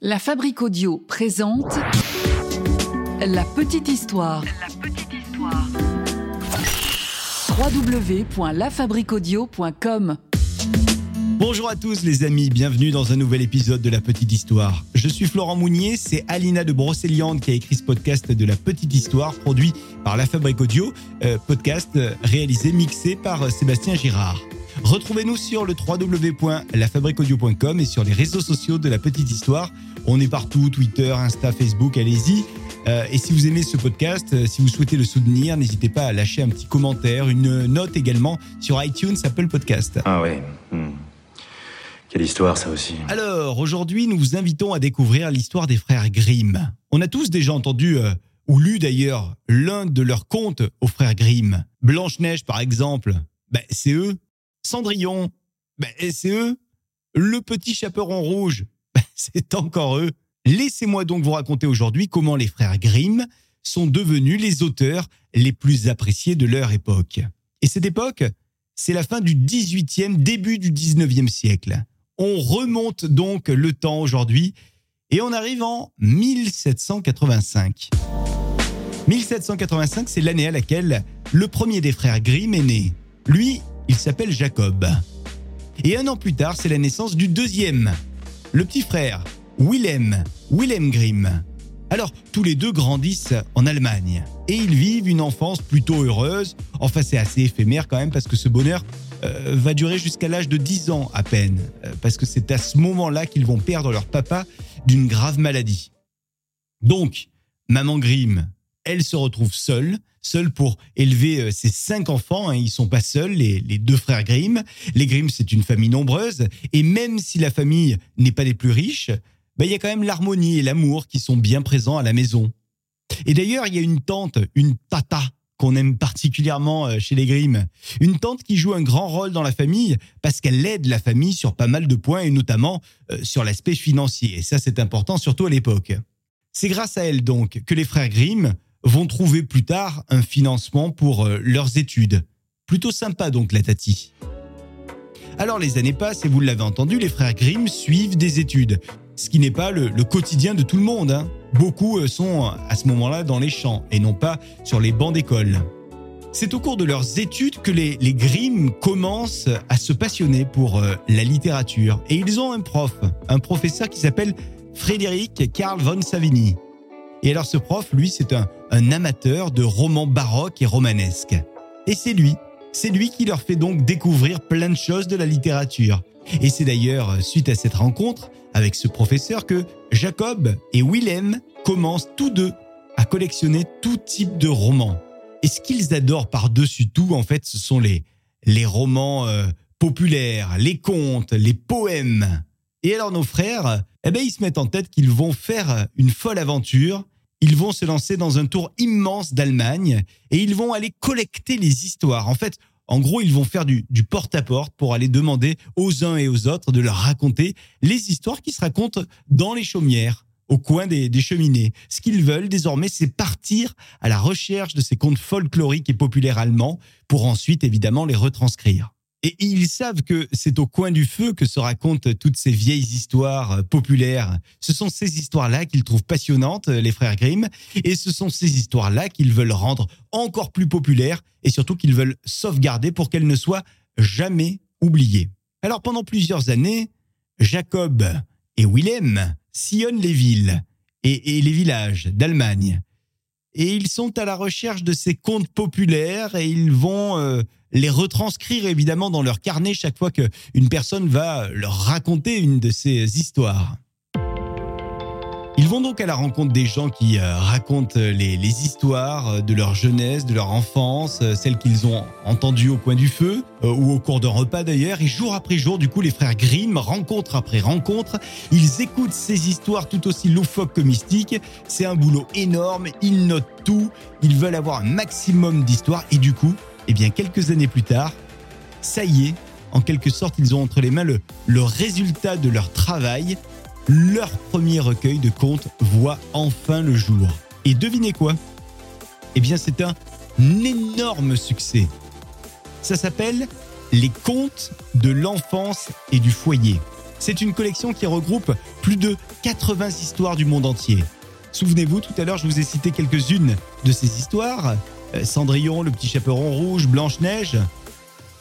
La Fabrique Audio présente La Petite Histoire. La petite histoire. www.lafabriqueaudio.com Bonjour à tous les amis, bienvenue dans un nouvel épisode de La Petite Histoire. Je suis Florent Mounier, c'est Alina de Brocéliande qui a écrit ce podcast de La Petite Histoire, produit par La Fabrique Audio, euh, podcast euh, réalisé, mixé par euh, Sébastien Girard. Retrouvez-nous sur le www.lafabriqueaudio.com et sur les réseaux sociaux de La Petite Histoire. On est partout, Twitter, Insta, Facebook, allez-y. Euh, et si vous aimez ce podcast, euh, si vous souhaitez le soutenir, n'hésitez pas à lâcher un petit commentaire, une note également sur iTunes, Apple Podcast. Ah ouais. hmm. Quelle histoire ça aussi. Alors, aujourd'hui, nous vous invitons à découvrir l'histoire des frères Grimm. On a tous déjà entendu, euh, ou lu d'ailleurs, l'un de leurs contes aux frères Grimm. Blanche-Neige, par exemple, ben, c'est eux. Cendrillon, ben, c'est eux. Le petit chaperon rouge, ben, c'est encore eux. Laissez-moi donc vous raconter aujourd'hui comment les frères Grimm sont devenus les auteurs les plus appréciés de leur époque. Et cette époque, c'est la fin du 18e, début du 19e siècle. On remonte donc le temps aujourd'hui et on arrive en 1785. 1785, c'est l'année à laquelle le premier des frères Grimm est né. Lui, il s'appelle Jacob. Et un an plus tard, c'est la naissance du deuxième, le petit frère, Willem, Willem Grimm. Alors, tous les deux grandissent en Allemagne et ils vivent une enfance plutôt heureuse. Enfin, c'est assez éphémère quand même parce que ce bonheur euh, va durer jusqu'à l'âge de 10 ans à peine, euh, parce que c'est à ce moment-là qu'ils vont perdre leur papa d'une grave maladie. Donc, maman Grimm, elle se retrouve seule, seule pour élever euh, ses cinq enfants. Hein, ils sont pas seuls, les, deux frères Grimm. Les Grimm, c'est une famille nombreuse, et même si la famille n'est pas des plus riches, ben, il y a quand même l'harmonie et l'amour qui sont bien présents à la maison. Et d'ailleurs, il y a une tante, une tata, qu'on aime particulièrement euh, chez les Grimm. Une tante qui joue un grand rôle dans la famille parce qu'elle aide la famille sur pas mal de points et notamment euh, sur l'aspect financier. Et ça, c'est important, surtout à l'époque. C'est grâce à elle donc que les frères Grimm vont trouver plus tard un financement pour euh, leurs études. Plutôt sympa donc la tati. Alors les années passent et vous l'avez entendu, les frères Grimm suivent des études. Ce qui n'est pas le, quotidien de tout le monde. hein. Beaucoup euh, sont à ce moment-là dans les champs et non pas sur les bancs d'école. C'est au cours de leurs études que les, les Grimm commencent à se passionner pour euh, la littérature. Et ils ont un prof, un professeur qui s'appelle Frédéric Karl von Savigny. Et alors ce prof, lui, c'est un, amateur de romans baroques et romanesques. Et c'est lui, c'est lui qui leur fait donc découvrir plein de choses de la littérature. Et c'est d'ailleurs euh, suite à cette rencontre avec ce professeur que Jacob et Willem commencent tous deux à collectionner tout type de romans. Et ce qu'ils adorent par-dessus tout, en fait, ce sont les, les romans euh, populaires, les contes, les poèmes. Et alors nos frères, eh ben, ils se mettent en tête qu'ils vont faire une folle aventure. Ils vont se lancer dans un tour immense d'Allemagne et ils vont aller collecter les histoires. En fait, en gros, ils vont faire du, porte-à-porte pour aller demander aux uns et aux autres de leur raconter les histoires qui se racontent dans les chaumières, au coin des cheminées. Ce qu'ils veulent désormais, c'est partir à la recherche de ces contes folkloriques et populaires allemands pour ensuite, évidemment, les retranscrire. Et ils savent que c'est au coin du feu que se racontent toutes ces vieilles histoires euh, populaires. Ce sont ces histoires-là qu'ils trouvent passionnantes, euh, les frères Grimm, et ce sont ces histoires-là qu'ils veulent rendre encore plus populaires et surtout qu'ils veulent sauvegarder pour qu'elles ne soient jamais oubliées. Alors pendant plusieurs années, Jacob et Willem sillonnent les villes et, et les villages d'Allemagne. Et ils sont à la recherche de ces contes populaires et ils vont euh, les retranscrire évidemment dans leur carnet chaque fois qu'une personne va leur raconter une de ces histoires. Ils vont donc à la rencontre des gens qui euh, racontent les, les histoires de leur jeunesse, de leur enfance, euh, celles qu'ils ont entendues au coin du feu euh, ou au cours d'un repas d'ailleurs. Et jour après jour, du coup, les frères Grimm, rencontre après rencontre, ils écoutent ces histoires tout aussi loufoques que mystiques. C'est un boulot énorme, ils notent tout, ils veulent avoir un maximum d'histoires et du coup, eh bien, quelques années plus tard, ça y est, en quelque sorte, ils ont entre les mains le résultat de leur travail. Leur premier recueil de contes voit enfin le jour. Et devinez quoi? Eh bien, c'est un énorme succès. Ça s'appelle Les contes de l'enfance et du foyer. C'est une collection qui regroupe plus de 80 histoires du monde entier. Souvenez-vous, tout à l'heure, je vous ai cité quelques-unes de ces histoires. Euh, Cendrillon, le petit chaperon rouge, Blanche-Neige.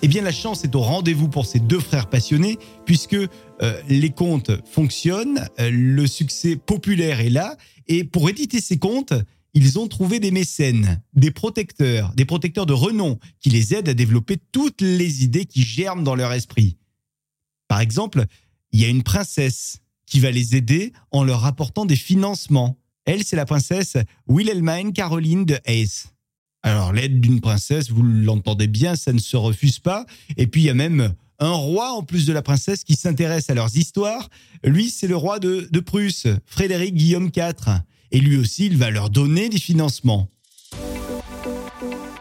Eh bien, la chance est au rendez-vous pour ces deux frères passionnés, puisque euh, les contes fonctionnent, euh, le succès populaire est là, et pour éditer ces contes, ils ont trouvé des mécènes, des protecteurs, des protecteurs de renom, qui les aident à développer toutes les idées qui germent dans leur esprit. Par exemple, il y a une princesse qui va les aider en leur apportant des financements. Elle, c'est la princesse Wilhelmine Caroline de Hesse. Alors, l'aide d'une princesse, vous l'entendez bien, ça ne se refuse pas. Et puis, il y a même un roi, en plus de la princesse, qui s'intéresse à leurs histoires. Lui, c'est le roi de, Prusse, Frédéric Guillaume IV. Et lui aussi, il va leur donner des financements.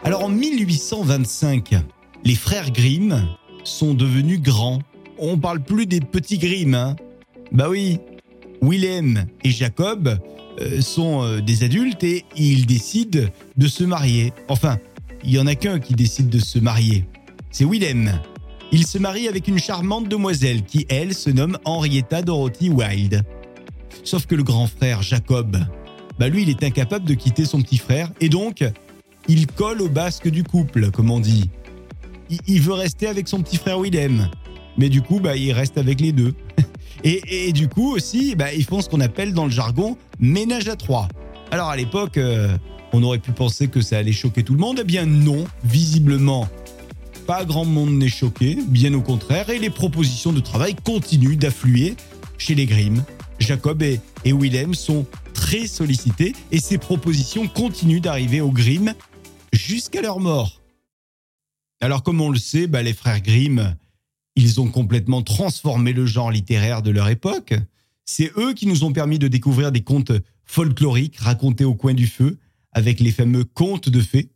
Alors, en 1825, les frères Grimm sont devenus grands. On parle plus des petits Grimm, hein. Bah oui, Willem et Jacob sont euh, des adultes et ils décident de se marier. Enfin, il y en a qu'un qui décide de se marier. C'est Willem. Il se marie avec une charmante demoiselle qui, elle, se nomme Henrietta Dorothy Wilde. Sauf que le grand frère Jacob, bah lui, il est incapable de quitter son petit frère et donc, il colle au basque du couple, comme on dit. Il, veut rester avec son petit frère Willem. Mais du coup, bah, il reste avec les deux. Et, du coup aussi, bah, ils font ce qu'on appelle dans le jargon ménage à trois. Alors à l'époque, euh, on aurait pu penser que ça allait choquer tout le monde. Eh bien non, visiblement, pas grand monde n'est choqué, bien au contraire, et les propositions de travail continuent d'affluer chez les Grimm. Jacob et, Willem sont très sollicités et ces propositions continuent d'arriver aux Grimm jusqu'à leur mort. Alors comme on le sait, bah, les frères Grimm ils ont complètement transformé le genre littéraire de leur époque. C'est eux qui nous ont permis de découvrir des contes folkloriques racontés au coin du feu, avec les fameux contes de fées.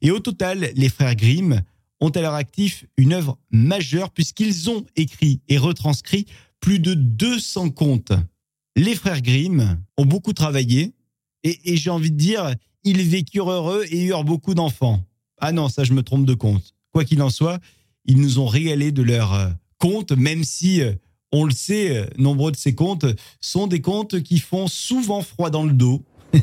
Et au total, les frères Grimm ont à leur actif une œuvre majeure puisqu'ils ont écrit et retranscrit plus de 200 contes. Les frères Grimm ont beaucoup travaillé et, et j'ai envie de dire, ils vécurent heureux et eurent beaucoup d'enfants. Ah non, ça je me trompe de compte. Quoi qu'il en soit, ils nous ont régalé de leurs euh, contes, même si, euh, on le sait, euh, nombreux de ces contes sont des contes qui font souvent froid dans le dos.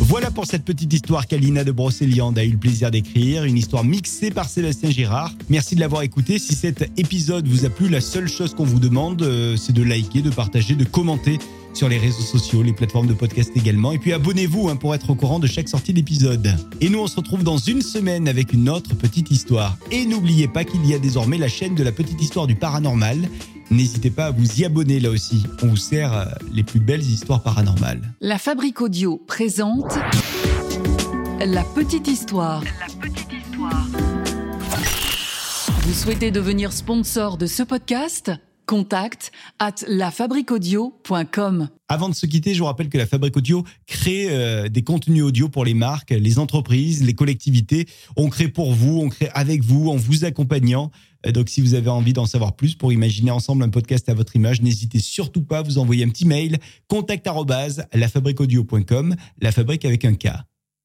Voilà pour cette petite histoire qu'Alina de Brocéliande a eu le plaisir d'écrire, une histoire mixée par Sébastien Girard. Merci de l'avoir écouté. Si cet épisode vous a plu, la seule chose qu'on vous demande, c'est de liker, de partager, de commenter sur les réseaux sociaux, les plateformes de podcast également. Et puis abonnez-vous hein, pour être au courant de chaque sortie d'épisode. Et nous, on se retrouve dans une semaine avec une autre petite histoire. Et n'oubliez pas qu'il y a désormais la chaîne de la petite histoire du paranormal. N'hésitez pas à vous y abonner là aussi. On vous sert euh, les plus belles histoires paranormales. La Fabrique Audio présente La petite histoire. La petite histoire. Vous souhaitez devenir sponsor de ce podcast? Contact at lafabriquaudio.com. Avant de se quitter, je vous rappelle que la Fabrique Audio crée euh, des contenus audio pour les marques, les entreprises, les collectivités. On crée pour vous, on crée avec vous, en vous accompagnant. Euh, donc, si vous avez envie d'en savoir plus pour imaginer ensemble un podcast à votre image, n'hésitez surtout pas à vous envoyer un petit mail contact lafabriqueaudio.com, la fabrique avec un K.